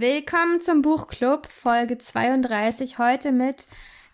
Willkommen zum Buchclub, Folge 32, heute mit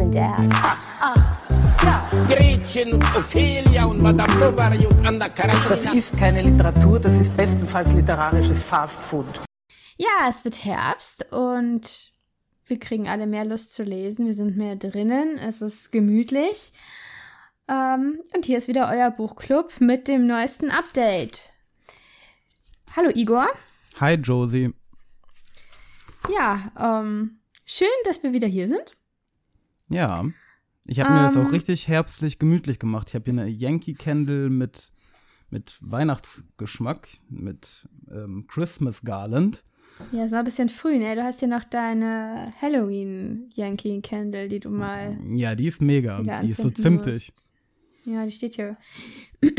and death. Ja, Gretchen und Ophelia und Madame Bovary und Anna Karenina. Das ist keine Literatur, das ist bestenfalls literarisches Fastfood. Ja, es wird Herbst und wir kriegen alle mehr Lust zu lesen. Wir sind mehr drinnen. Es ist gemütlich. Ähm, und hier ist wieder euer Buchclub mit dem neuesten Update. Hallo Igor. Hi Josie. Ja, ähm, schön, dass wir wieder hier sind. Ja. Ich habe mir das Ähm. auch richtig herbstlich gemütlich gemacht. Ich habe hier eine Yankee Candle mit, mit Weihnachtsgeschmack, mit ähm, Christmas Garland. Ja, ist noch ein bisschen früh, ne? Du hast hier noch deine Halloween Yankee Candle, die du mal Ja, die ist mega. Die ist so zimtig. musst. Ja, die steht hier.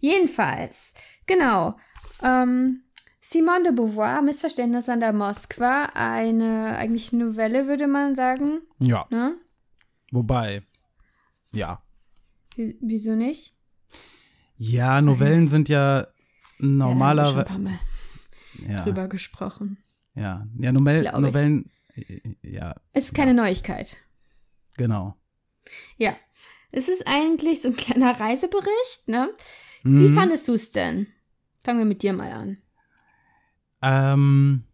Jedenfalls, genau. Ähm, Simone de Beauvoir, Missverständnis an der Moskwa, eine eigentlich Novelle, würde man sagen. Ja. Ne? Wobei. Ja. W wieso nicht? Ja, Novellen sind ja Ja, da haben wir schon ein normalerweise. paar Mal Ja, drüber gesprochen. ja, ja, Novell, Glaub ich. Novellen. äh, Ja, Es ist keine Neuigkeit. genau. Ja. Es ist eigentlich so ein kleiner Reisebericht, ne? Mhm. Wie fandest du es denn? Fangen wir mit dir mal an. Ähm,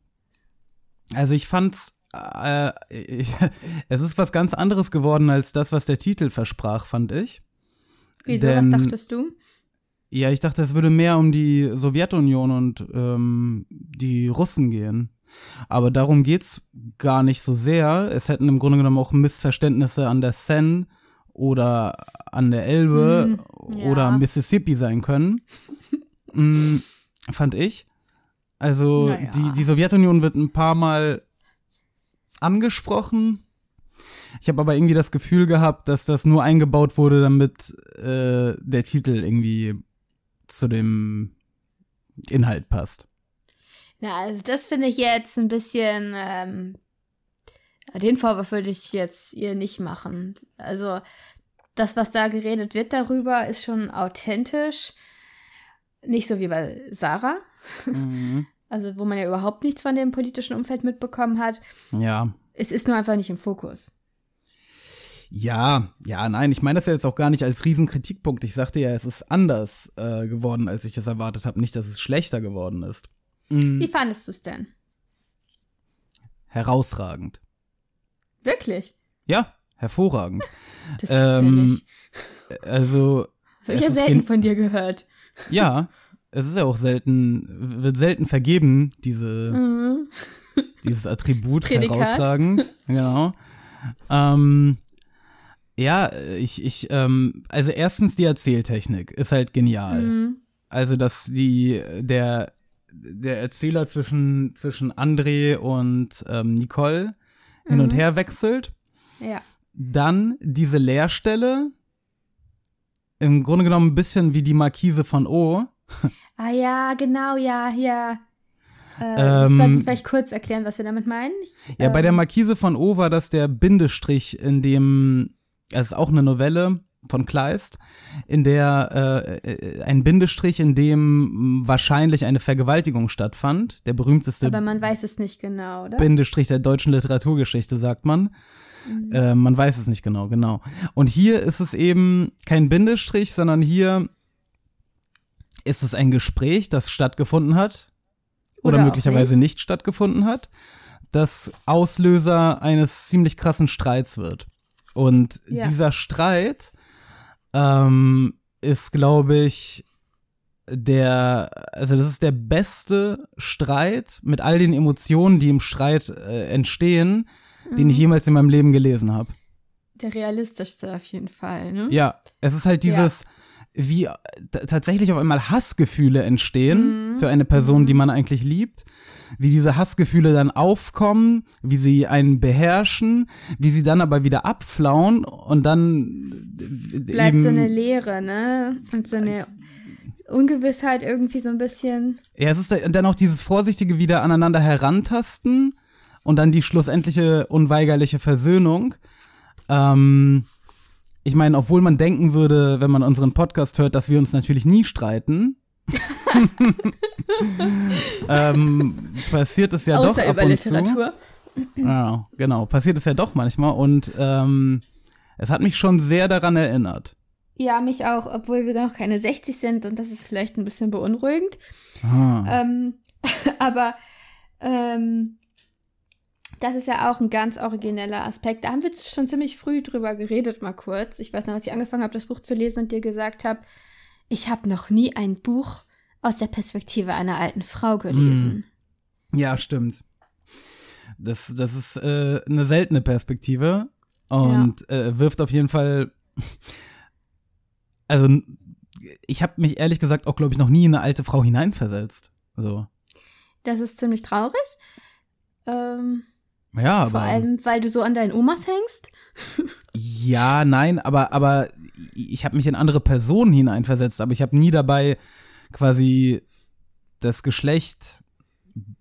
also ich fand's, äh, ich, es ist was ganz anderes geworden als das, was der Titel versprach, fand ich. Wieso, Denn- was dachtest du? Ja, ich dachte, es würde mehr um die Sowjetunion und ähm, die Russen gehen. Aber darum geht's gar nicht so sehr. Es hätten im Grunde genommen auch Missverständnisse an der Seine oder an der Elbe Hm, ja. oder Mississippi sein können. mm, fand ich. Also Naja. die, die Sowjetunion wird ein paar Mal angesprochen. Ich habe aber irgendwie das Gefühl gehabt, dass das nur eingebaut wurde, damit äh, der Titel irgendwie zu dem Inhalt passt. Ja, also das finde ich jetzt ein bisschen, ähm, den Vorwurf würde ich jetzt ihr nicht machen. Also das, was da geredet wird darüber, ist schon authentisch. Nicht so wie bei Sarah. Also wo man ja überhaupt nichts von dem politischen Umfeld mitbekommen hat. Ja. Es ist nur einfach nicht im Fokus. Ja, ja, nein, ich meine das ja jetzt auch gar nicht als Riesenkritikpunkt. Ich sagte ja, es ist anders äh, geworden, als ich es erwartet habe. Nicht, dass es schlechter geworden ist. Wie fandest du es denn? Herausragend. Wirklich? Ja, hervorragend. Das gibt's ja Ähm, nicht. Also, Das habe ich ja selten von dir gehört. ja, es ist ja auch selten, wird selten vergeben, diese, dieses Attribut herausragend. Genau. Ähm, ja, ich, ich, ähm, also erstens die Erzähltechnik ist halt genial. Also, dass die, der, der Erzähler zwischen, zwischen André und ähm, Nicole hin und her wechselt. Ja. Dann diese Leerstelle. Im Grunde genommen ein bisschen wie die Markise von O. Ah ja, genau, ja, ja. Äh, Ähm, sollten wir vielleicht kurz erklären, was wir damit meinen. Ich, Ja, bei der ähm, Markise von O war das der Bindestrich, in dem, es ist auch eine Novelle von Kleist, in der äh, äh, ein Bindestrich, in dem wahrscheinlich eine Vergewaltigung stattfand. Der berühmteste Aber man weiß es nicht genau, oder? Bindestrich der deutschen Literaturgeschichte, sagt man. Äh, man weiß es nicht genau, genau. Und hier ist es eben kein Bindestrich, sondern hier ist es ein Gespräch, das stattgefunden hat oder, Oder möglicherweise nicht. nicht. stattgefunden hat, das Auslöser eines ziemlich krassen Streits wird. Und Ja. dieser Streit ähm, ist, glaube ich, der, also das ist der beste Streit mit all den Emotionen, die im Streit äh, entstehen, den Mhm. ich jemals in meinem Leben gelesen habe. Der realistischste auf jeden Fall, ne? Ja, es ist halt dieses, wie äh, tatsächlich auf einmal Hassgefühle entstehen für eine Person, die man eigentlich liebt, wie diese Hassgefühle dann aufkommen, wie sie einen beherrschen, wie sie dann aber wieder abflauen und dann bleibt eben, so eine Leere, ne? Und so eine Ungewissheit irgendwie so ein bisschen. Ja, es ist dann auch dieses vorsichtige wieder aneinander herantasten und dann die schlussendliche unweigerliche Versöhnung. Ähm, ich meine, obwohl man denken würde, wenn man unseren Podcast hört, dass wir uns natürlich nie streiten, ähm, passiert es ja Außer doch ab über und Literatur. Zu. Ja, genau, passiert es ja doch manchmal und ähm, es hat mich schon sehr daran erinnert. Ja, mich auch, obwohl wir noch keine 60 sind und das ist vielleicht ein bisschen beunruhigend. Ah. Ähm, aber ähm, das ist ja auch ein ganz origineller Aspekt. Da haben wir schon ziemlich früh drüber geredet, mal kurz. Ich weiß noch, als ich angefangen habe, das Buch zu lesen und dir gesagt habe, ich habe noch nie ein Buch aus der Perspektive einer alten Frau gelesen. Ja, stimmt. Das, das ist äh, eine seltene Perspektive und äh, wirft auf jeden Fall. Also, ich habe mich ehrlich gesagt auch, glaube ich, noch nie in eine alte Frau hineinversetzt. So. Das ist ziemlich traurig. Ähm, Ja, aber. vor allem, weil du so an deinen Omas hängst. Ja, nein, aber, aber ich habe mich in andere Personen hineinversetzt, aber ich habe nie dabei quasi das Geschlecht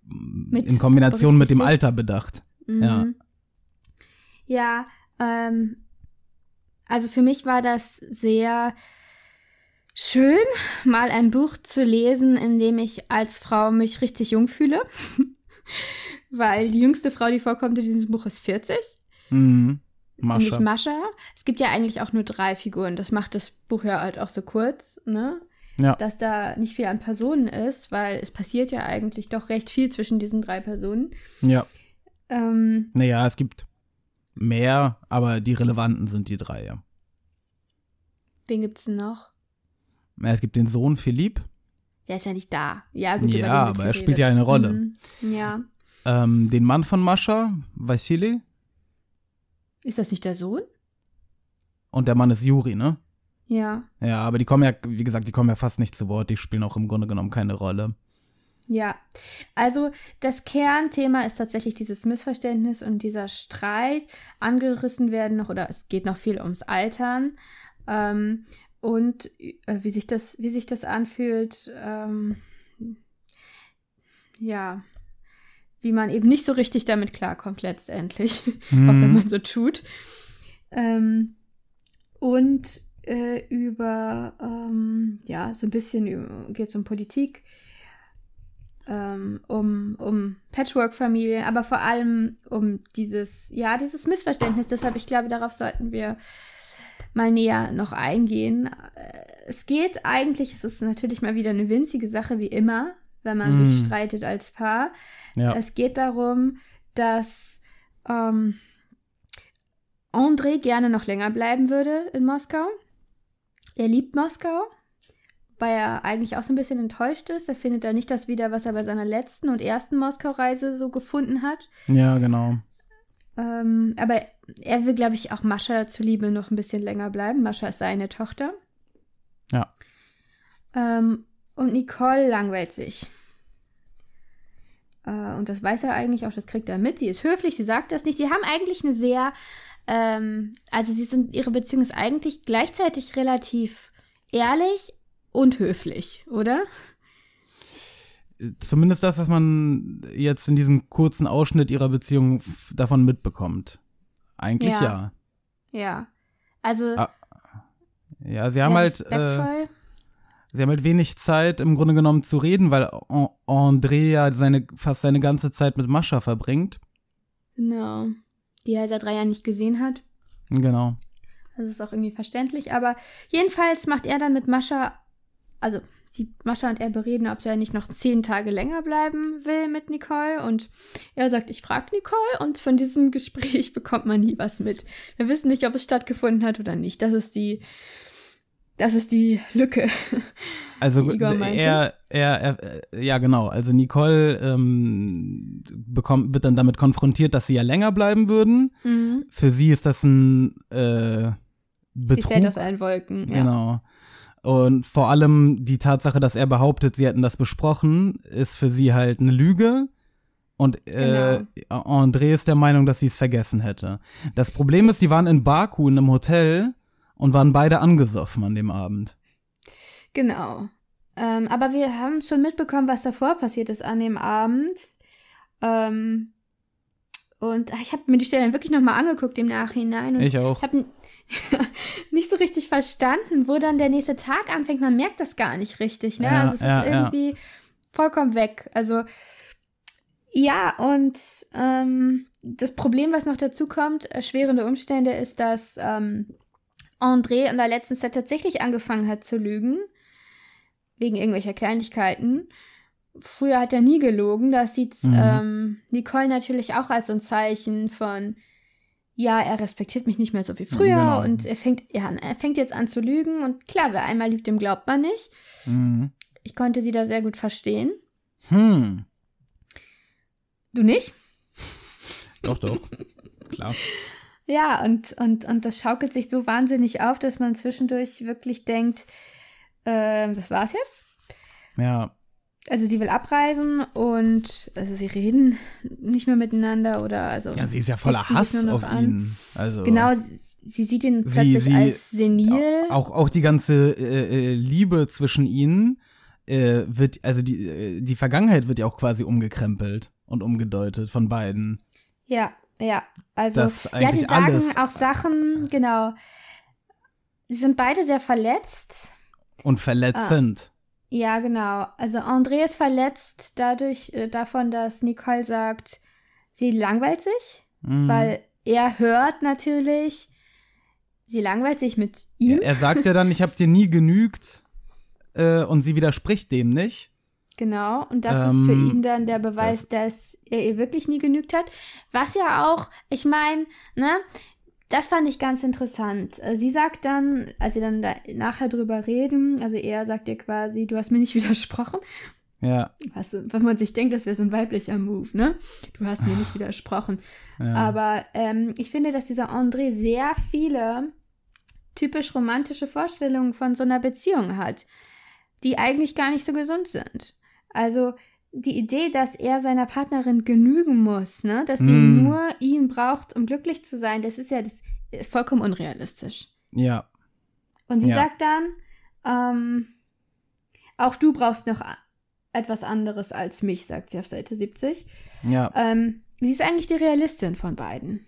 Mit in Kombination mit dem. Alter bedacht. Ja. Mhm. Ja, ähm, also für mich war das sehr schön, mal ein Buch zu lesen, in dem ich als Frau mich richtig jung fühle. Weil die jüngste Frau, die vorkommt in diesem Buch, ist 40. Mhm. Nämlich Mascha. Mascha. Es gibt ja eigentlich auch nur drei Figuren. Das macht das Buch ja halt auch so kurz, ne? Ja. Dass da nicht viel an Personen ist, weil es passiert ja eigentlich doch recht viel zwischen diesen drei Personen. Ja. Ähm, Naja, es gibt mehr, aber die relevanten sind die drei, ja. wen gibt's denn noch? Ja, Es gibt den Sohn Philipp, Der ist ja nicht da. Ja, gut, ja, aber er spielt ja eine Rolle. Mhm. Ja. Ähm, den Mann von Mascha, Vassili, Ist das nicht der Sohn? und der Mann ist Juri, ne? Ja. Ja, aber die kommen ja, wie gesagt, die kommen ja fast nicht zu Wort, die spielen auch im Grunde genommen keine Rolle. Ja. Also das Kernthema ist tatsächlich dieses Missverständnis und dieser Streit. Angerissen werden noch, oder es geht noch viel ums Altern. Ähm, und äh, wie sich das, wie sich das anfühlt, ähm, ja, wie man eben nicht so richtig damit klarkommt letztendlich, auch wenn man so tut. Ähm, und äh, über, ähm, ja, so ein bisschen geht es um Politik, ähm, um, um Patchwork-Familien, aber vor allem um dieses, ja, dieses Missverständnis. Deshalb, ich glaube, darauf sollten wir mal näher noch eingehen. Äh, Es geht eigentlich, es ist natürlich mal wieder eine winzige Sache, wie immer, wenn man sich streitet als Paar. Ja. Es geht darum, dass ähm, André gerne noch länger bleiben würde in Moskau. Er liebt Moskau, weil er eigentlich auch so ein bisschen enttäuscht ist. Er findet da nicht das wieder, was er bei seiner letzten und ersten Moskau-Reise so gefunden hat. Ja, genau. Ähm, aber er will, glaube ich, auch Mascha zuliebe noch ein bisschen länger bleiben. Mascha ist seine Tochter. Ja. Ähm, und Nicole langweilt sich. Äh, und das weiß er eigentlich auch, das kriegt er mit. Sie ist höflich, sie sagt das nicht. Sie haben eigentlich eine sehr, ähm, also sie sind, ihre Beziehung ist eigentlich gleichzeitig relativ ehrlich und höflich, oder? Zumindest das, was man jetzt in diesem kurzen Ausschnitt ihrer Beziehung davon mitbekommt. Eigentlich Ja. ja. Ja. Also, Ah, Ja, sie sehr haben halt, äh. Sie haben halt wenig Zeit im Grunde genommen zu reden, weil An- André ja seine, fast seine ganze Zeit mit Mascha verbringt. Genau. Die er seit drei Jahren nicht gesehen hat. Genau. Das ist auch irgendwie verständlich. Aber jedenfalls macht er dann mit Mascha, also sie, Mascha und er bereden, ob er nicht noch zehn Tage länger bleiben will mit Nicole. Und er sagt, ich frage Nicole. Und von diesem Gespräch bekommt man nie was mit. Wir wissen nicht, ob es stattgefunden hat oder nicht. Das ist die, das ist die Lücke. Also meinte. er, er, er, ja genau, also Nicole ähm, bekommt, wird dann damit konfrontiert, dass sie ja länger bleiben würden. Mhm. Für sie ist das ein äh, Sie Betrug. fällt aus allen Wolken. Ja. Genau. Und vor allem die Tatsache, dass er behauptet, sie hätten das besprochen, ist für sie halt eine Lüge. Und äh, André ist der Meinung, dass sie es vergessen hätte. Das Problem ist, sie waren in Baku in einem Hotel und waren beide angesoffen an dem Abend. Genau. Ähm, aber wir haben schon mitbekommen, was davor passiert ist an dem Abend. Ähm, und ich habe mir die Stelle wirklich nochmal angeguckt im Nachhinein. Und Ich auch. habe nicht so richtig verstanden, wo dann der nächste Tag anfängt. Man merkt das gar nicht richtig. Ne? Ja, also es ja, ist ja. irgendwie vollkommen weg. Also ja, und ähm, das Problem, was noch dazu kommt, erschwerende Umstände, ist, dass ähm, André in der letzten Zeit tatsächlich angefangen hat zu lügen. Wegen irgendwelcher Kleinigkeiten. Früher hat er nie gelogen. Das sieht Mhm. ähm, Nicole natürlich auch als so ein Zeichen von, ja, er respektiert mich nicht mehr so wie früher Genau. und er fängt, ja, er fängt jetzt an zu lügen. Und klar, wer einmal lügt, dem glaubt man nicht. Mhm. Ich konnte sie da sehr gut verstehen. Hm. Du nicht? Doch, doch. Klar. Ja, und, und, und das schaukelt sich so wahnsinnig auf, dass man zwischendurch wirklich denkt, ähm, das war's jetzt. Ja. Also sie will abreisen und also sie reden nicht mehr miteinander oder also. Ja, sie ist ja voller Hass auf an. ihn. Also Genau, sie, sie sieht ihn Sie- plötzlich sie- als senil. Auch, auch die ganze äh, äh, Liebe zwischen ihnen äh, wird, also die, äh, die Vergangenheit wird ja auch quasi umgekrempelt und umgedeutet von beiden. Ja, ja. Also, ja, sie sagen auch Sachen, genau. Sie sind beide sehr verletzt. Und verletzend. Ja, genau. Also André ist verletzt dadurch, äh, davon, dass Nicole sagt, sie langweilt sich, Mhm. weil er hört natürlich, sie langweilt sich mit ihm. Er sagt ja dann, ich habe dir nie genügt äh, und sie widerspricht dem nicht. Genau, und das ist für Ähm, ihn dann der Beweis, dass er ihr wirklich nie genügt hat. Was ja auch, ich meine, ne, das fand ich ganz interessant. Äh, Sie sagt dann, als sie dann da nachher drüber reden, also er sagt ihr quasi, du hast mir nicht widersprochen. Ja, Was, wenn man sich denkt, das wäre so ein weiblicher Move, ne? Du hast mir nicht widersprochen. Aber ähm, ich finde, dass dieser André sehr viele typisch romantische Vorstellungen von so einer Beziehung hat, die eigentlich gar nicht so gesund sind. Also die Idee, dass er seiner Partnerin genügen muss, ne, dass sie Mm. nur ihn braucht, um glücklich zu sein, das ist ja das ist vollkommen unrealistisch. ja, Und sie Ja. sagt dann, ähm, auch du brauchst noch etwas anderes als mich, sagt sie auf Seite 70. ja. Ähm, sie ist eigentlich die Realistin von beiden.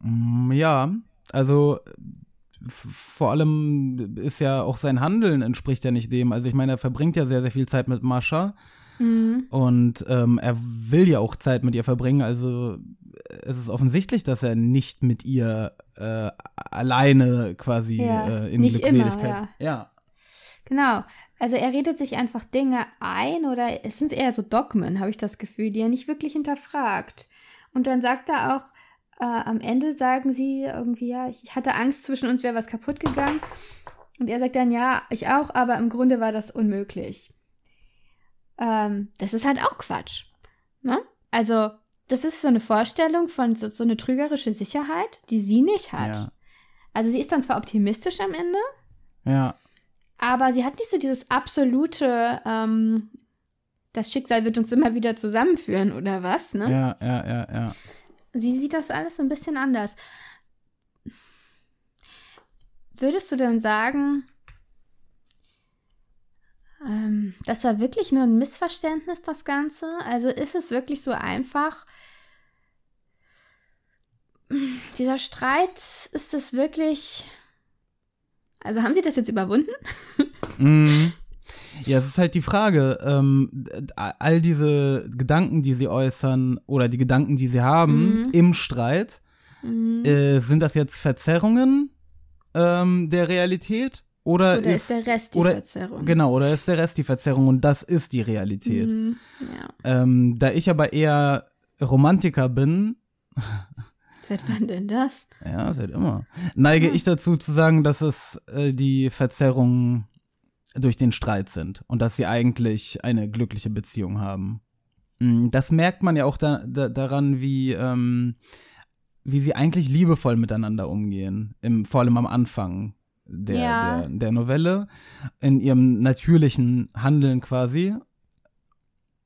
Mm, Ja, also vor allem ist ja auch sein Handeln entspricht ja nicht dem. Also ich meine, er verbringt ja sehr, sehr viel Zeit mit Mascha und ähm, er will ja auch Zeit mit ihr verbringen. Also es ist offensichtlich, dass er nicht mit ihr äh, alleine quasi Ja, äh, in nicht immer, Glückseligkeit. ja. ja. Genau. Also er redet sich einfach Dinge ein oder es sind eher so Dogmen, habe ich das Gefühl, die er nicht wirklich hinterfragt. Und dann sagt er auch, äh, am Ende sagen sie irgendwie, ja, ich hatte Angst, zwischen uns wäre was kaputt gegangen. Und er sagt dann, ja, ich auch, aber im Grunde war das unmöglich. Ähm, das ist halt auch Quatsch. Ne? Also, das ist so eine Vorstellung von so, so eine trügerische Sicherheit, die sie nicht hat. Ja. Also sie ist dann zwar optimistisch am Ende, Ja, aber sie hat nicht so dieses absolute, ähm, das Schicksal wird uns immer wieder zusammenführen oder was, ne? ja, ja, ja, ja. Sie sieht das alles ein bisschen anders. Würdest du denn sagen, ähm, das war wirklich nur ein Missverständnis, das Ganze? Also ist es wirklich so einfach? Dieser Streit, ist es wirklich. Also haben sie das jetzt überwunden? Mhm. Ja, es ist halt die Frage, ähm, all diese Gedanken, die sie äußern oder die Gedanken, die sie haben Mhm. im Streit, äh, sind das jetzt Verzerrungen ähm, der Realität oder, Oder ist der Rest die oder, Verzerrung? Genau, oder ist der Rest die Verzerrung und das ist die Realität. Mhm, ja. Ähm, da ich aber eher Romantiker bin, Seit wann denn das? ja, seit immer, neige ich dazu zu sagen, dass es äh, die Verzerrungen durch den Streit sind und dass sie eigentlich eine glückliche Beziehung haben. Mm, Das merkt man ja auch da, da, daran, wie, ähm, wie sie eigentlich liebevoll miteinander umgehen, im, vor allem am Anfang der, Ja. der, der Novelle, in ihrem natürlichen Handeln quasi.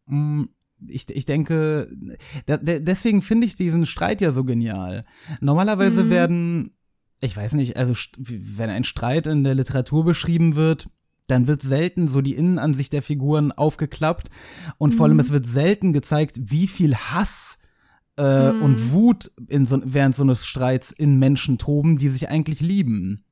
Mm, ich, ich denke, da, de, deswegen finde ich diesen Streit ja so genial. Normalerweise Mhm. werden, ich weiß nicht, also wenn ein Streit in der Literatur beschrieben wird, dann wird selten so die Innenansicht der Figuren aufgeklappt und vor Mhm. allem es wird selten gezeigt, wie viel Hass äh, Mhm. und Wut in so, während so eines Streits in Menschen toben, die sich eigentlich lieben.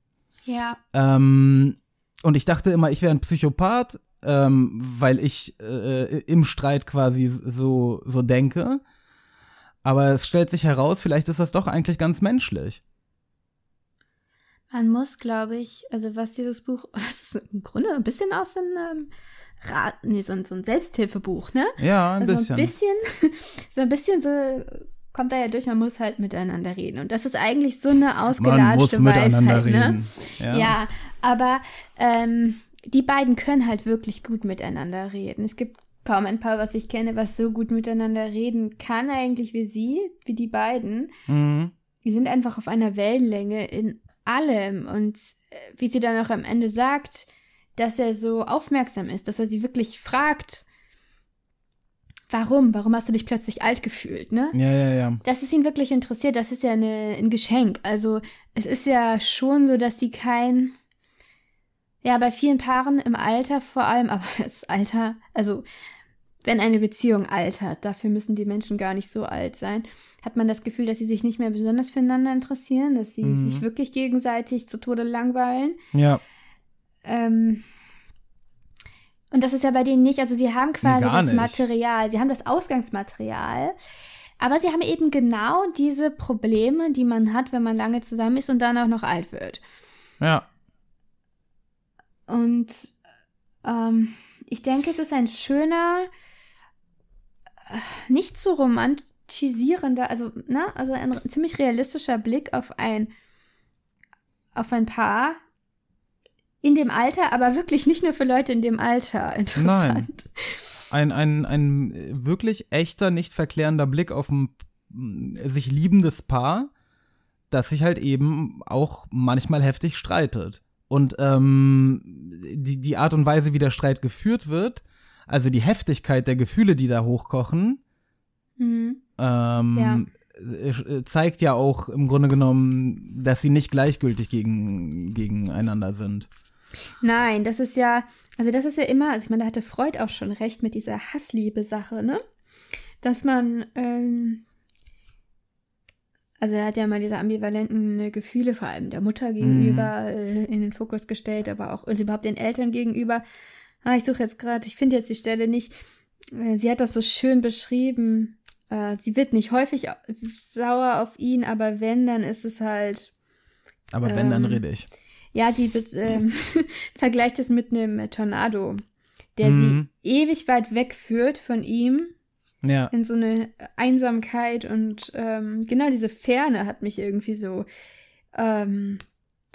Ja. Ähm, und ich dachte immer, ich wäre ein Psychopath, ähm, weil ich äh, im Streit quasi so, so denke. Aber es stellt sich heraus, vielleicht ist das doch eigentlich ganz menschlich. Man muss, glaube ich, also was dieses Buch, das ist im Grunde ein bisschen aus einem ähm, Rat, nee, so ein, so ein Selbsthilfebuch, ne? Ja, ein also bisschen. ein bisschen, so ein bisschen so kommt da ja durch, man muss halt miteinander reden. Und das ist eigentlich so eine Man muss ausgelatschte miteinander Weisheit, ne? Ja. Ja, aber ähm, die beiden können halt wirklich gut miteinander reden. Es gibt kaum ein Paar, was ich kenne, was so gut miteinander reden kann, eigentlich wie sie, wie die beiden. Mhm. Die sind einfach auf einer Wellenlänge in allem. Und äh, wie sie dann auch am Ende sagt, dass er so aufmerksam ist, dass er sie wirklich fragt, warum, warum hast du dich plötzlich alt gefühlt, ne? Ja, ja, ja. dass es ihn wirklich interessiert, das ist ja eine, ein Geschenk. Also es ist ja schon so, dass sie kein, ja, bei vielen Paaren im Alter vor allem, aber das Alter, also wenn eine Beziehung altert, dafür müssen die Menschen gar nicht so alt sein, hat man das Gefühl, dass sie sich nicht mehr besonders füreinander interessieren, dass sie sich wirklich gegenseitig zu Tode langweilen. Ja, Ähm, und das ist ja bei denen nicht, also sie haben quasi gar das nicht. Material, sie haben das Ausgangsmaterial, aber sie haben eben genau diese Probleme, die man hat, wenn man lange zusammen ist und dann auch noch alt wird. ja. Und ähm, ich denke, es ist ein schöner, nicht zu romantisierender, also, ne, also ein ziemlich realistischer Blick auf ein, auf ein Paar in dem Alter, aber wirklich nicht nur für Leute in dem Alter interessant. Ein, ein, ein wirklich echter, nicht verklärender Blick auf ein sich liebendes Paar, das sich halt eben auch manchmal heftig streitet. Und ähm, die, die Art und Weise, wie der Streit geführt wird, also die Heftigkeit der Gefühle, die da hochkochen, Mhm. ähm, äh, zeigt ja auch im Grunde genommen, dass sie nicht gleichgültig gegen, gegeneinander sind. Nein, das ist ja, also das ist ja immer, also ich meine, da hatte Freud auch schon recht mit dieser Hassliebe-Sache, ne? Dass man, ähm, also er hat ja mal diese ambivalenten äh, Gefühle, vor allem der Mutter gegenüber, äh, in den Fokus gestellt, aber auch also überhaupt den Eltern gegenüber. Ah, ich suche jetzt gerade, ich finde jetzt die Stelle nicht. Äh, sie hat das so schön beschrieben. Äh, sie wird nicht häufig au- sauer auf ihn, aber wenn, dann ist es halt Aber wenn, dann Ähm, rede ich. ja, sie ähm, vergleicht es mit einem Tornado, der Mhm. sie ewig weit wegführt von ihm Ja. in so eine Einsamkeit und ähm, genau diese Ferne hat mich irgendwie so, ähm,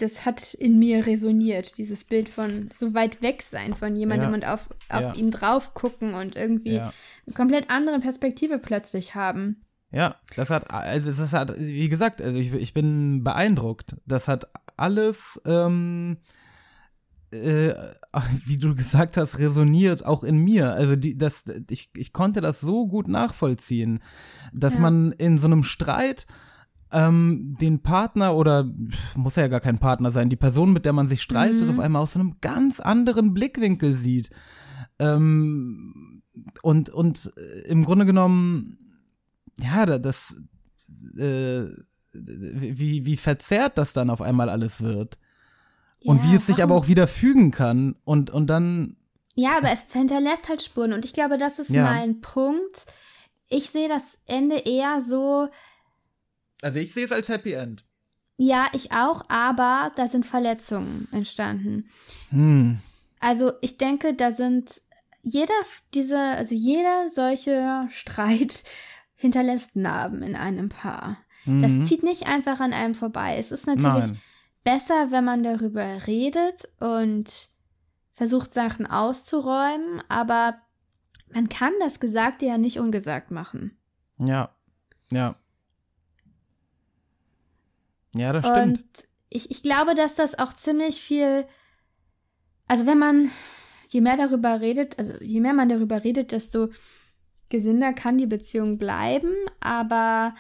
das hat in mir resoniert, dieses Bild von so weit weg sein von jemandem Ja. und auf, auf Ja. ihn drauf gucken und irgendwie Ja. eine komplett andere Perspektive plötzlich haben. Ja, das hat, also das hat, wie gesagt, also ich, ich bin beeindruckt. Das hat alles, ähm, äh, wie du gesagt hast, resoniert auch in mir. Also die, das, ich, ich konnte das so gut nachvollziehen, dass man in so einem Streit ähm, den Partner oder muss ja gar kein Partner sein, die Person, mit der man sich streitet, Mhm. auf einmal aus einem ganz anderen Blickwinkel sieht. Ähm, und, und äh, im Grunde genommen, ja, da- das, äh, wie, wie verzerrt das dann auf einmal alles wird. und Ja, wie es sich aber warum- auch wieder fügen kann. Und, und dann, Ja, aber es hinterlässt halt Spuren und ich glaube, das ist Ja. mein Punkt. Ich sehe das Ende eher so, also ich sehe es als Happy End. ja, ich auch, aber da sind Verletzungen entstanden. Hm. Also ich denke, da sind jeder diese, also jeder solche Streit hinterlässt Narben in einem Paar. Das zieht nicht einfach an einem vorbei. Es ist natürlich Nein. besser, wenn man darüber redet und versucht, Sachen auszuräumen, aber man kann das Gesagte ja nicht ungesagt machen. Ja. Ja. Ja, das stimmt. Und ich, ich glaube, dass das auch ziemlich viel, also wenn man, je mehr darüber redet, also je mehr man darüber redet, desto gesünder kann die Beziehung bleiben, aber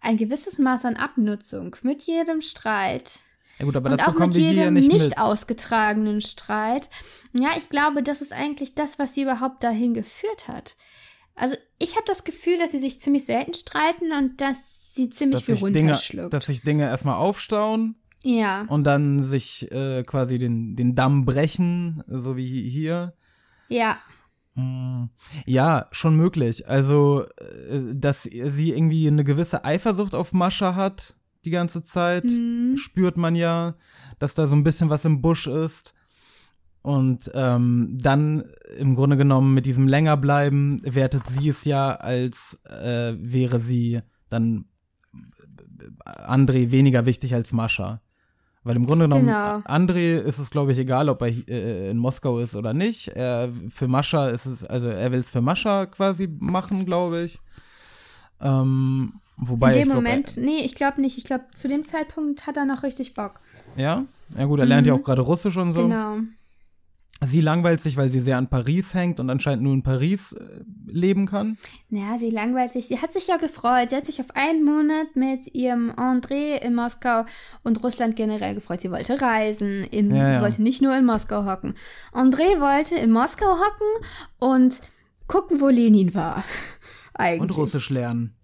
ein gewisses Maß an Abnutzung mit jedem Streit Ja gut, aber und das auch bekommen mit wir hier jedem nicht nicht mit. ausgetragenen Streit. Ja, ich glaube, das ist eigentlich das, was sie überhaupt dahin geführt hat. Also ich habe das Gefühl, dass sie sich ziemlich selten streiten und dass sie ziemlich dass viel sich, Dinge, runterschluckt. dass sich Dinge erstmal aufstauen ja, und dann sich äh, quasi den, den Damm brechen, so wie hier. ja, Ja, schon möglich. Also, äh, dass sie irgendwie eine gewisse Eifersucht auf Mascha hat die ganze Zeit, Mhm. spürt man ja, dass da so ein bisschen was im Busch ist. Und ähm, dann im Grunde genommen mit diesem Längerbleiben wertet sie es ja, als äh, wäre sie dann André weniger wichtig als Mascha. Weil im Grunde genommen, Genau. André ist es, glaube ich, egal, ob er äh, in Moskau ist oder nicht. Er, für Mascha ist es, also er will es für Mascha quasi machen, glaube ich. Ähm, wobei in dem glaub, Moment, nee, ich glaube nicht. Ich glaube, zu dem Zeitpunkt hat er noch richtig Bock. Er, ja, ja gut, er lernt ja auch gerade Russisch und so. Mhm. Genau. Sie langweilt sich, weil sie sehr an Paris hängt und anscheinend nur in Paris äh, leben kann. Ja, sie langweilt sich. Sie hat sich ja gefreut. Sie hat sich auf einen Monat mit ihrem André in Moskau und Russland generell gefreut. Sie wollte reisen. In, Ja, Sie ja. wollte nicht nur in Moskau hocken. André wollte in Moskau hocken und gucken, wo Lenin war. Eigentlich. Und Russisch lernen.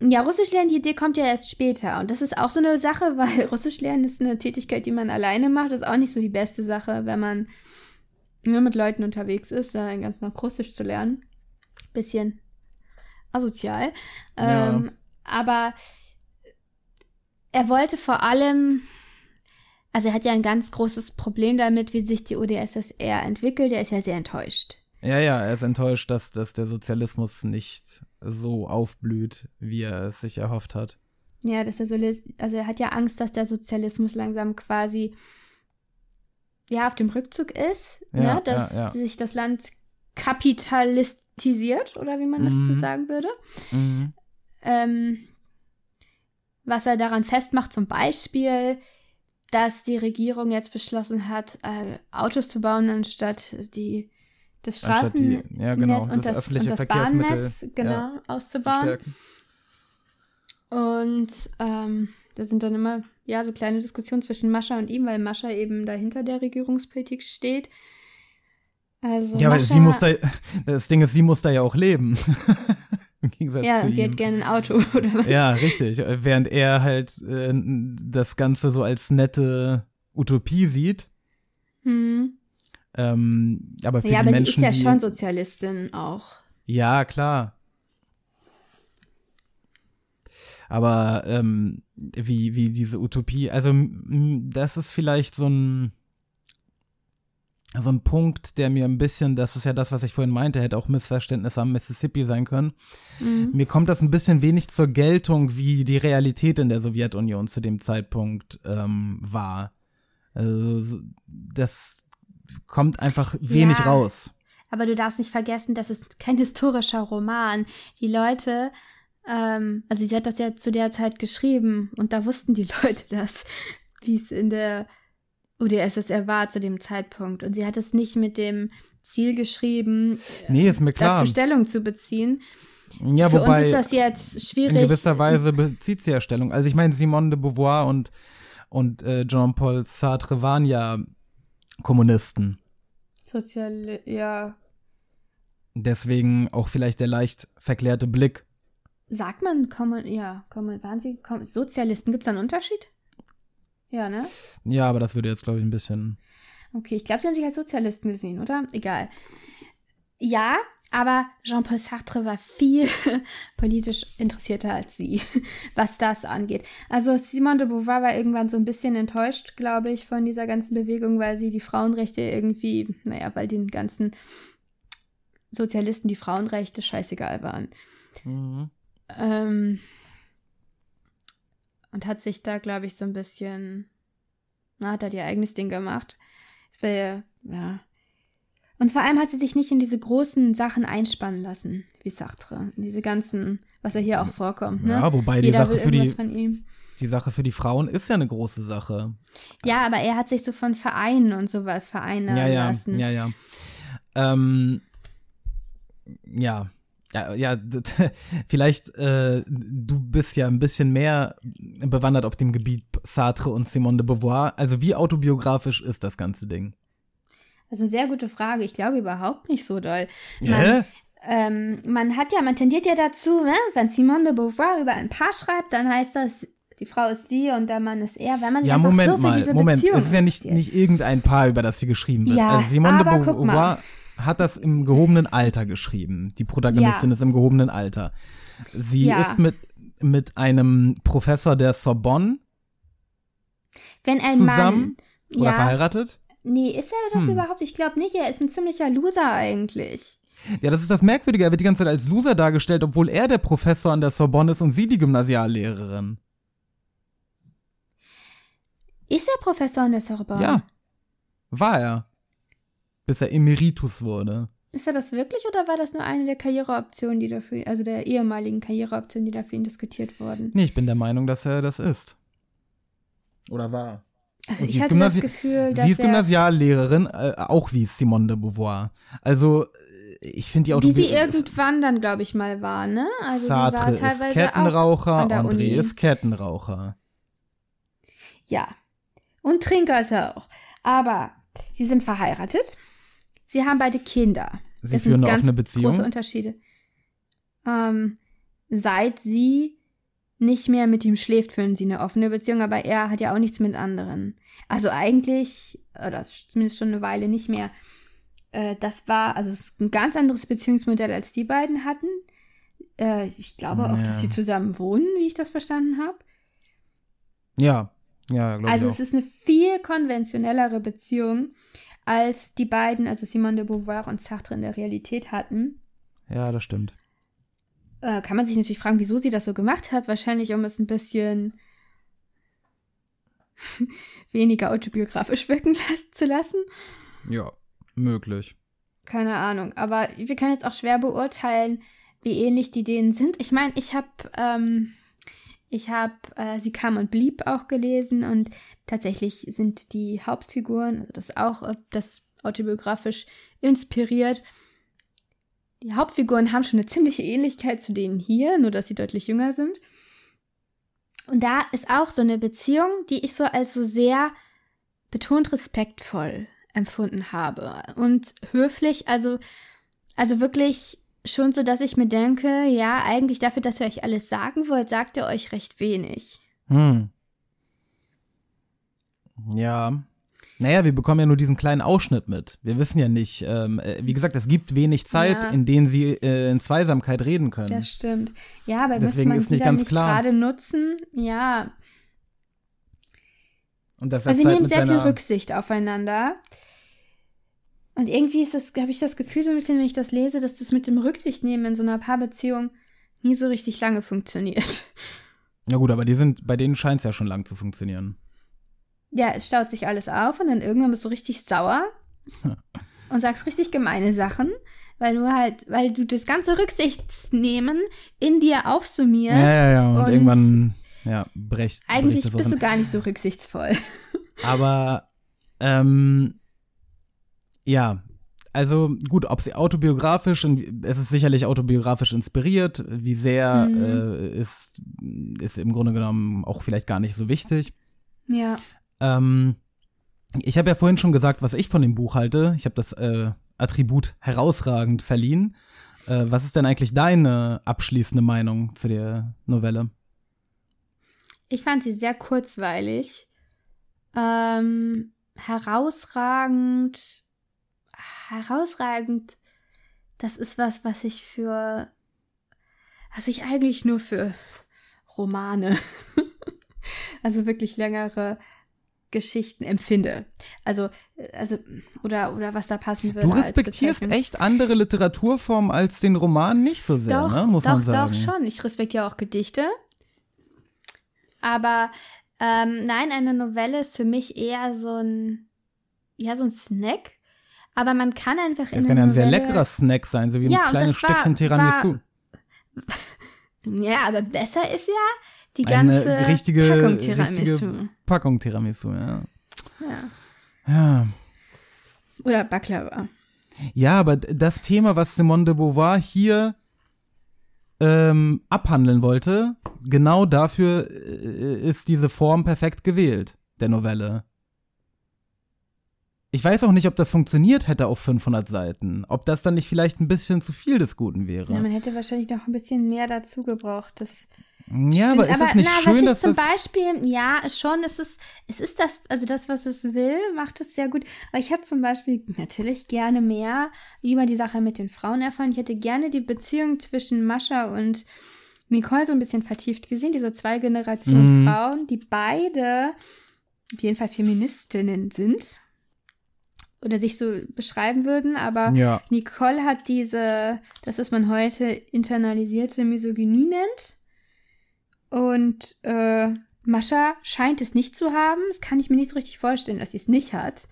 Ja, Russisch lernen, die Idee kommt ja erst später. Und das ist auch so eine Sache, weil Russisch lernen ist eine Tätigkeit, die man alleine macht. Das ist auch nicht so die beste Sache, wenn man nur mit Leuten unterwegs ist, dann ganz nach Russisch zu lernen. Bisschen asozial. Ja. Ähm, aber er wollte vor allem, also er hat ja ein ganz großes Problem damit, wie sich die UdSSR entwickelt. Er ist ja sehr enttäuscht. Ja, ja, er ist enttäuscht, dass, dass der Sozialismus nicht so aufblüht, wie er es sich erhofft hat. Ja, dass er so, also er hat ja Angst, dass der Sozialismus langsam quasi ja auf dem Rückzug ist, Ja, ne? dass ja, sich das Land kapitalistisiert oder wie man das Mhm. so sagen würde. Ähm, was er daran festmacht, zum Beispiel, dass die Regierung jetzt beschlossen hat, äh, Autos zu bauen, anstatt die das Straßennetz ja, genau, und das das, öffentliche und das Bahnnetz genau ja, auszubauen. Und ähm, da sind dann immer ja so kleine Diskussionen zwischen Mascha und ihm, weil Mascha eben dahinter der Regierungspolitik steht. Also Ja, Mascha, sie muss da, das Ding ist, sie muss da ja auch leben. Im Gegensatz ja, zu und sie ihm. hat gerne ein Auto oder was? Ja, richtig. Während er halt äh, das Ganze so als nette Utopie sieht. Hm. Ähm, aber für Ja, die aber Menschen, sie ist ja schon Sozialistin auch. Ja, klar. Aber ähm, wie, wie diese Utopie, also das ist vielleicht so ein so ein Punkt, der mir ein bisschen, das ist ja das, was ich vorhin meinte, hätte auch Missverständnisse am Mississippi sein können. Mir kommt das ein bisschen wenig zur Geltung, wie die Realität in der Sowjetunion zu dem Zeitpunkt ähm, war. Also so- das kommt einfach wenig Ja. raus. Aber du darfst nicht vergessen, das ist kein historischer Roman. Die Leute, ähm, also sie hat das ja zu der Zeit geschrieben und da wussten die Leute das, wie es in der UdSSR war zu dem Zeitpunkt. Und sie hat es nicht mit dem Ziel geschrieben, Nee, ist mir klar. dazu Stellung zu beziehen. Ja, Für wobei uns ist das jetzt in schwierig. gewisser Weise bezieht sie ja Stellung. Also ich meine, Simone de Beauvoir und, und äh, Jean-Paul Sartre waren ja Kommunisten. Sozial, ja. Deswegen auch vielleicht der leicht verklärte Blick. Sagt man, kommen, ja, kommen, waren sie kommen, Sozialisten? Gibt es da einen Unterschied? Ja, ne? Ja, aber das würde jetzt, glaube ich, ein bisschen. Okay, ich glaube, sie haben sich als Sozialisten gesehen, oder? Egal. Ja, aber Jean-Paul Sartre war viel politisch interessierter als sie, was das angeht. Also Simone de Beauvoir war irgendwann so ein bisschen enttäuscht, glaube ich, von dieser ganzen Bewegung, weil sie die Frauenrechte irgendwie, naja, weil den ganzen Sozialisten die Frauenrechte scheißegal waren. Ähm, und hat sich da, glaube ich, so ein bisschen, na, hat halt ihr eigenes Ding gemacht. Es wäre, ja. Und vor allem hat sie sich nicht in diese großen Sachen einspannen lassen, wie Sartre. In diese ganzen, was ja hier auch vorkommt. Ne? Ja, wobei die Jeder Sache will für die-. Die Sache für die Frauen ist ja eine große Sache. Ja, aber er hat sich so von Vereinen und sowas vereinnahmen ja, ja, lassen. ja, ja. Ähm, ja, Ja, ja, vielleicht, äh, du bist ja ein bisschen mehr bewandert auf dem Gebiet Sartre und Simone de Beauvoir. Also wie autobiografisch ist das ganze Ding? Das ist eine sehr gute Frage. Ich glaube überhaupt nicht so doll. Man, ähm, man hat ja, man tendiert ja dazu, ne? wenn Simone de Beauvoir über ein Paar schreibt, dann heißt das, die Frau ist sie und der Mann ist er. Wenn man sich Ja, einfach Moment so für mal, Moment. Beziehung Es ist ja nicht, nicht irgendein Paar, über das sie geschrieben wird. Ja, also Simone de aber guck mal. Beauvoir hat das im gehobenen Alter geschrieben. Die Protagonistin Ja. ist im gehobenen Alter. Sie Ja. ist mit, mit einem Professor der Sorbonne Wenn ein zusammen Mann. oder ja, verheiratet. Nee, ist er das überhaupt? Ich glaube nicht. Er ist ein ziemlicher Loser eigentlich. Ja, das ist das Merkwürdige. Er wird die ganze Zeit als Loser dargestellt, obwohl er der Professor an der Sorbonne ist und sie die Gymnasiallehrerin. Ist er Professor an der Sorbonne? Ja. War er. Bis er Emeritus wurde. Ist er das wirklich oder war das nur eine der Karriereoptionen, die dafür, also der ehemaligen Karriereoptionen, die dafür ihn diskutiert wurden? Nee, ich bin der Meinung, dass er das ist. Oder war. Also Und ich sie ist hatte das Gymnasi- Gefühl, dass Sie ist er, Gymnasiallehrerin, äh, auch wie Simone de Beauvoir. Also, äh, ich finde die wie sie irgendwann dann, glaube ich, mal war, ne? Also Sartre sie war ist teilweise auch Kettenraucher, André Uni. ist Kettenraucher. Ja. Und Trinker ist er auch. Aber sie sind verheiratet. Sie haben beide Kinder. Sie das führen sind eine ganz offene Beziehung? große Unterschiede. Ähm, seit sie nicht mehr mit ihm schläft, führen sie eine offene Beziehung, aber er hat ja auch nichts mit anderen. Also eigentlich, oder zumindest schon eine Weile nicht mehr. Äh, das war, also es ist ein ganz anderes Beziehungsmodell, als die beiden hatten. Äh, ich glaube auch, Ja. dass sie zusammen wohnen, wie ich das verstanden habe. Ja, ja, glaube Also ich es auch. ist eine viel konventionellere Beziehung, als die beiden, also Simone de Beauvoir und Sartre in der Realität hatten. Ja, das stimmt. Äh, kann man sich natürlich fragen, wieso sie das so gemacht hat. Wahrscheinlich, um es ein bisschen weniger autobiografisch wirken las- zu lassen. Ja, möglich. Keine Ahnung. Aber wir können jetzt auch schwer beurteilen, wie ähnlich die denen sind. Ich meine, ich habe ähm, ich habe äh, Sie kam und blieb auch gelesen und tatsächlich sind die Hauptfiguren, also das auch äh, das autobiografisch inspiriert. Die Hauptfiguren haben schon eine ziemliche Ähnlichkeit zu denen hier, nur dass sie deutlich jünger sind. Und da ist auch so eine Beziehung, die ich so als so sehr betont respektvoll empfunden habe und höflich, also also wirklich schon so, dass ich mir denke, ja, eigentlich dafür, dass ihr euch alles sagen wollt, sagt ihr euch recht wenig. Hm. Ja. Naja, wir bekommen ja nur diesen kleinen Ausschnitt mit. Wir wissen ja nicht, ähm, äh, wie gesagt, es gibt wenig Zeit, Ja. in denen sie äh, in Zweisamkeit reden können. Das stimmt. Ja, aber Deswegen man ist nicht ganz nicht klar. gerade nutzen. Ja, Und das also sie halt nehmen sehr viel Rücksicht aufeinander. Und irgendwie ist das, habe ich das Gefühl so ein bisschen, wenn ich das lese, dass das mit dem Rücksichtnehmen in so einer Paarbeziehung nie so richtig lange funktioniert. Ja gut, aber die sind, bei denen scheint es ja schon lang zu funktionieren. Ja, es staut sich alles auf und dann irgendwann bist du richtig sauer und sagst richtig gemeine Sachen, weil du halt, weil du das ganze Rücksichtsnehmen in dir aufsummierst. Ja, ja, ja. Und, und irgendwann, ja, brecht. Eigentlich bricht das bist du gar nicht so rücksichtsvoll. Aber, ähm, ja, also gut, ob sie autobiografisch, und es ist sicherlich autobiografisch inspiriert, wie sehr Mhm. äh, ist, ist im Grunde genommen auch vielleicht gar nicht so wichtig. Ja. Ähm, ich habe ja vorhin schon gesagt, was ich von dem Buch halte. Ich habe das äh, Attribut herausragend verliehen. Äh, was ist denn eigentlich deine abschließende Meinung zu der Novelle? Ich fand sie sehr kurzweilig. Ähm, herausragend. Herausragend. Das ist was, was ich für. Was ich eigentlich nur für Romane. also wirklich längere Geschichten empfinde. Also, also, oder, oder was da passen würde. Du respektierst echt andere Literaturformen als den Roman nicht so sehr, Doch, ne? muss doch, man sagen. doch schon. Ich respektiere auch Gedichte. Aber ähm, nein, eine Novelle ist für mich eher so ein, ja, so ein Snack. Aber man kann einfach in Das kann eine ja ein sehr leckerer Snack sein, so wie Ja, ein kleines Stückchen Tiramisu. Ja, aber besser ist ja die Eine ganze richtige, Packung richtige Tiramisu. Packung Tiramisu, ja. Ja. Ja. Oder Baklava. Ja, aber das Thema, was Simone de Beauvoir hier ähm, abhandeln wollte, genau dafür äh, ist diese Form perfekt gewählt, der Novelle. Ich weiß auch nicht, ob das funktioniert hätte auf 500 Seiten. Ob das dann nicht vielleicht ein bisschen zu viel des Guten wäre. Ja, man hätte wahrscheinlich noch ein bisschen mehr dazu gebraucht. Das Ja, stimmt. aber ist es nicht na, schön, was dass ich zum das. Beispiel, ja, schon, es ist, es ist das, also das, was es will, macht es sehr gut. Aber ich hätte zum Beispiel natürlich gerne mehr über die Sache mit den Frauen erfahren. Ich hätte gerne die Beziehung zwischen Mascha und Nicole so ein bisschen vertieft gesehen. Diese zwei Generationen Mhm. Frauen, die beide auf jeden Fall Feministinnen sind. Oder sich so beschreiben würden, aber Ja. Nicole hat diese, das, was man heute internalisierte Misogynie nennt. Und äh, Mascha scheint es nicht zu haben. Das kann ich mir nicht so richtig vorstellen, dass sie es nicht hat.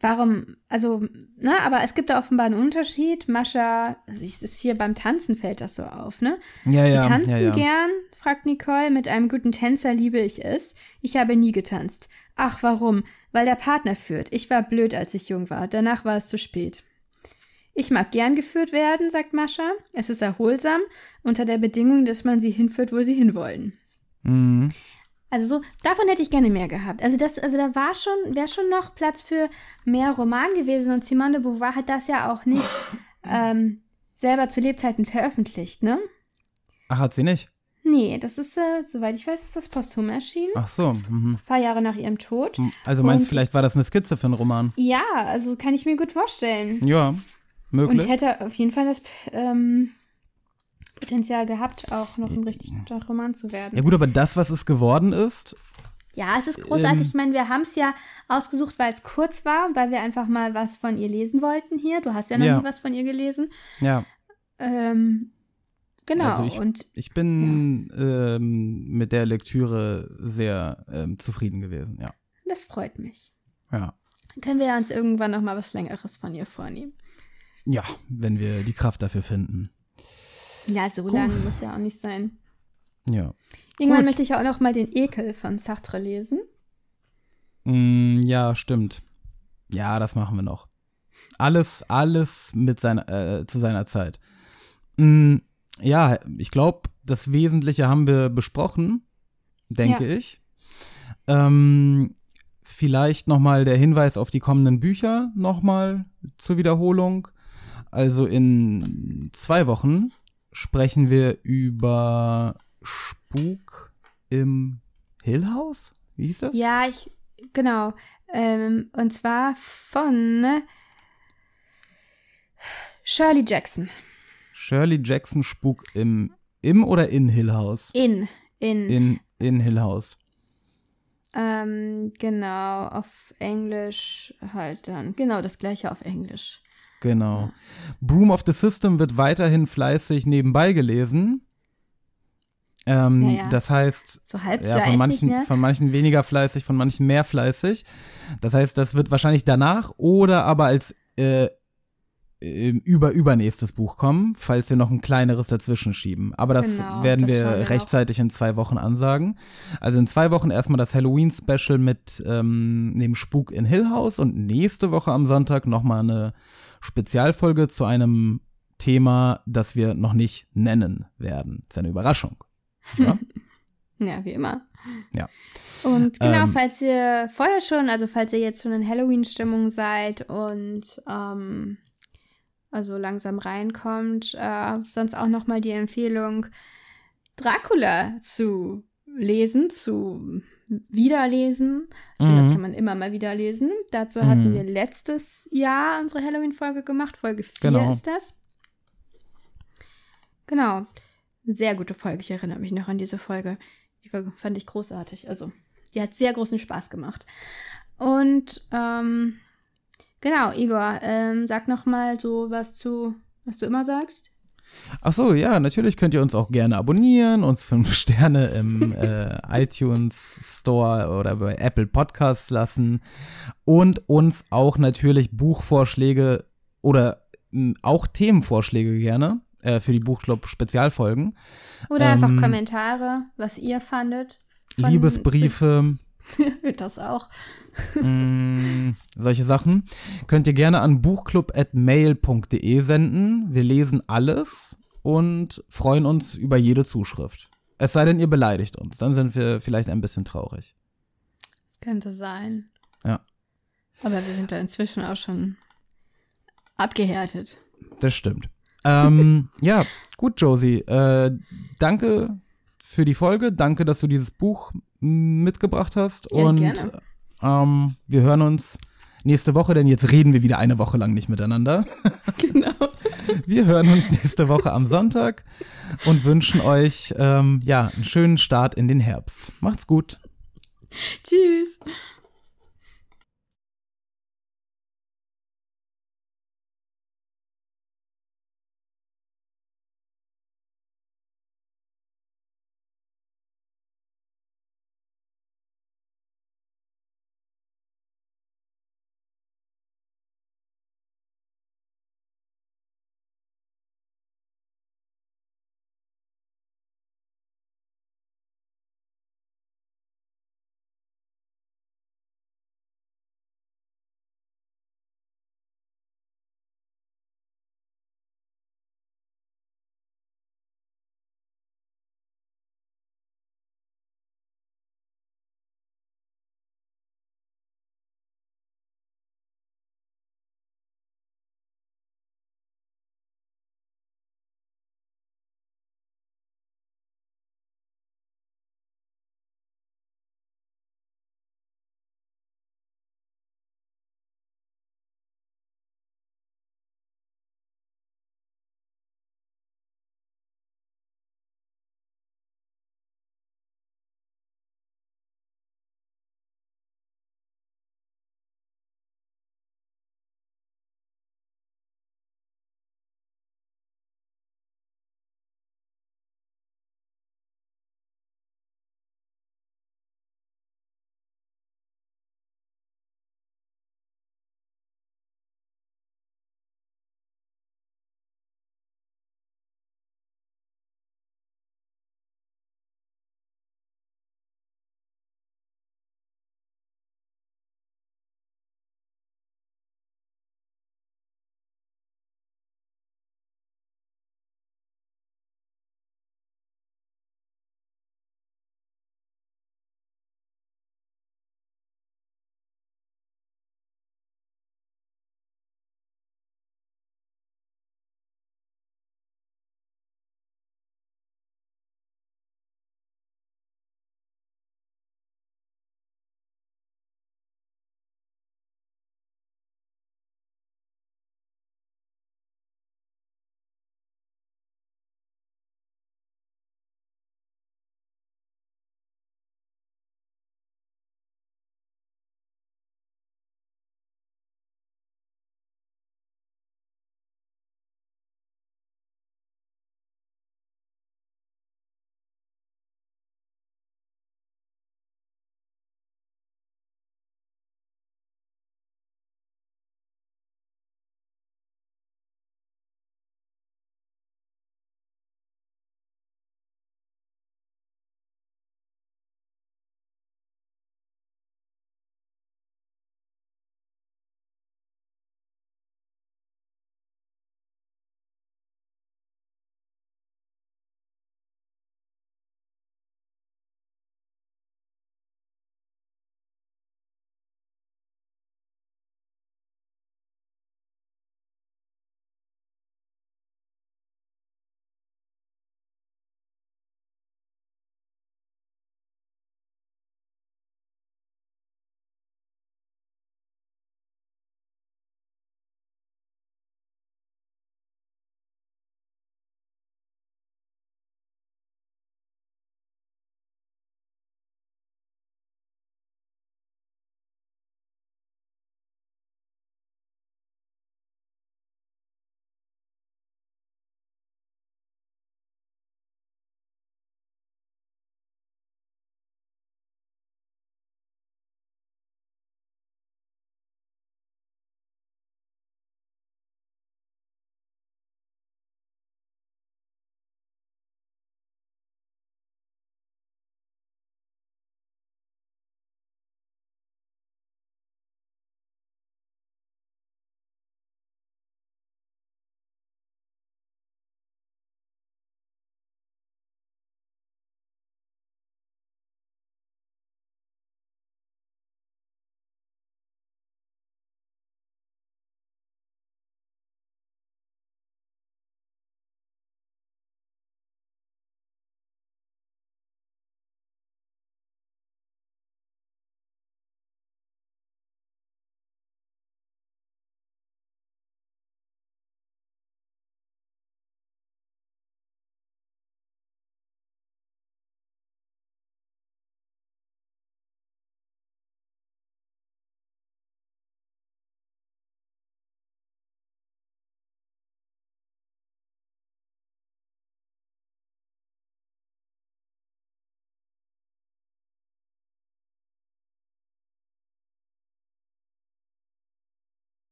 Warum, also, ne, aber es gibt da offenbar einen Unterschied. Mascha, also es ist hier beim Tanzen fällt das so auf, ne? Ja, Sie ja, tanzen ja, ja. gern, fragt Nicole. Mit einem guten Tänzer liebe ich es. Ich habe nie getanzt. Ach, warum? Weil der Partner führt. Ich war blöd, als ich jung war. Danach war es zu spät. Ich mag gern geführt werden, sagt Mascha. Es ist erholsam, unter der Bedingung, dass man sie hinführt, wo sie hinwollen. Mhm. Also so, davon hätte ich gerne mehr gehabt. Also das, also da war schon, wäre schon noch Platz für mehr Roman gewesen und Simone de Beauvoir hat das ja auch nicht ähm, selber zu Lebzeiten veröffentlicht, ne? Ach, hat sie nicht? Nee, das ist, äh, soweit ich weiß, ist das posthum erschienen. Ach so. Mhm. Ein paar Jahre nach ihrem Tod. Also meinst du, vielleicht war das eine Skizze für einen Roman? Ja, also kann ich mir gut vorstellen. Ja, möglich. Und hätte auf jeden Fall das ähm, Potenzial gehabt, auch noch ein richtig guter Roman zu werden. ja gut, aber das, was es geworden ist, Ja, es ist großartig. ich meine, wir haben es ja ausgesucht, weil es kurz war, weil wir einfach mal was von ihr lesen wollten hier. Du hast ja noch Ja. nie was von ihr gelesen. ja. Ähm, genau. Also ich, und ich bin ähm, mit der Lektüre sehr ähm, zufrieden gewesen, ja. das freut mich. Ja. Dann können wir ja uns irgendwann noch mal was Längeres von ihr vornehmen. Ja, wenn wir die Kraft dafür finden. Ja, so lange muss ja auch nicht sein. Ja. Irgendwann Gut. möchte ich ja auch noch mal den Ekel von Sartre lesen. Mm, ja, stimmt. Ja, das machen wir noch. Alles, alles mit seiner, äh, zu seiner Zeit. Mm, ja, ich glaube, das Wesentliche haben wir besprochen, denke Ja. ich. Ähm, vielleicht nochmal der Hinweis auf die kommenden Bücher nochmal zur Wiederholung. Also in zwei Wochen sprechen wir über Spuk im Hill House. Wie hieß das? Ja, ich, genau. Ähm, und zwar von Shirley Jackson. Shirley Jackson Spuk im, im oder in Hill House? In, in, In, in Hill House. ähm, genau, auf Englisch halt dann. Genau, das gleiche auf Englisch. Genau. Broom of the System wird weiterhin fleißig nebenbei gelesen. Ähm, Ja, ja. Das heißt, So halb ja, von manchen, ne? von manchen weniger fleißig, von manchen mehr fleißig. Das heißt, das wird wahrscheinlich danach oder aber als äh, über übernächstes Buch kommen, falls wir noch ein kleineres dazwischen schieben. Aber das Genau, werden das wir wir rechtzeitig in zwei Wochen ansagen. Also in zwei Wochen erstmal das Halloween-Special mit ähm, dem Spuk in Hill House und nächste Woche am Sonntag nochmal eine Spezialfolge zu einem Thema, das wir noch nicht nennen werden. Das ist eine Überraschung. Ja? Ja, wie immer. Ja. Und genau, Ähm, falls ihr vorher schon, also falls ihr jetzt schon in Halloween-Stimmung seid und ähm, also langsam reinkommt, äh, sonst auch nochmal die Empfehlung, Dracula zu lesen, zu wiederlesen. Ich finde, das kann man immer mal wieder lesen. Dazu hatten wir letztes Jahr unsere Halloween-Folge gemacht. Folge 4 Genau. ist das. Genau. Sehr gute Folge. Ich erinnere mich noch an diese Folge. Die Folge fand ich großartig. Also, die hat sehr großen Spaß gemacht. Und ähm, genau, Igor, ähm, sag noch mal so was zu, was du immer sagst. Ach so, ja, natürlich könnt ihr uns auch gerne abonnieren, uns fünf Sterne im äh, iTunes Store oder bei Apple Podcasts lassen und uns auch natürlich Buchvorschläge oder mh, auch Themenvorschläge gerne äh, für die Buchclub Spezialfolgen. Oder einfach Ähm, Kommentare, was ihr fandet. Liebesbriefe, Das auch. Mh, solche Sachen. Könnt ihr gerne an buchclub.mail.de senden. Wir lesen alles und freuen uns über jede Zuschrift. Es sei denn, ihr beleidigt uns, dann sind wir vielleicht ein bisschen traurig. Könnte sein. Ja. Aber wir sind da inzwischen auch schon abgehärtet. Das stimmt. ähm, ja, gut, Josie. Äh, danke für die Folge. Danke, dass du dieses Buch mitgebracht hast. Ja, und gerne. Ähm, wir hören uns nächste Woche, denn jetzt reden wir wieder eine Woche lang nicht miteinander. Genau. Wir hören uns nächste Woche am Sonntag und wünschen euch ähm, ja einen schönen Start in den Herbst. Macht's gut. Tschüss.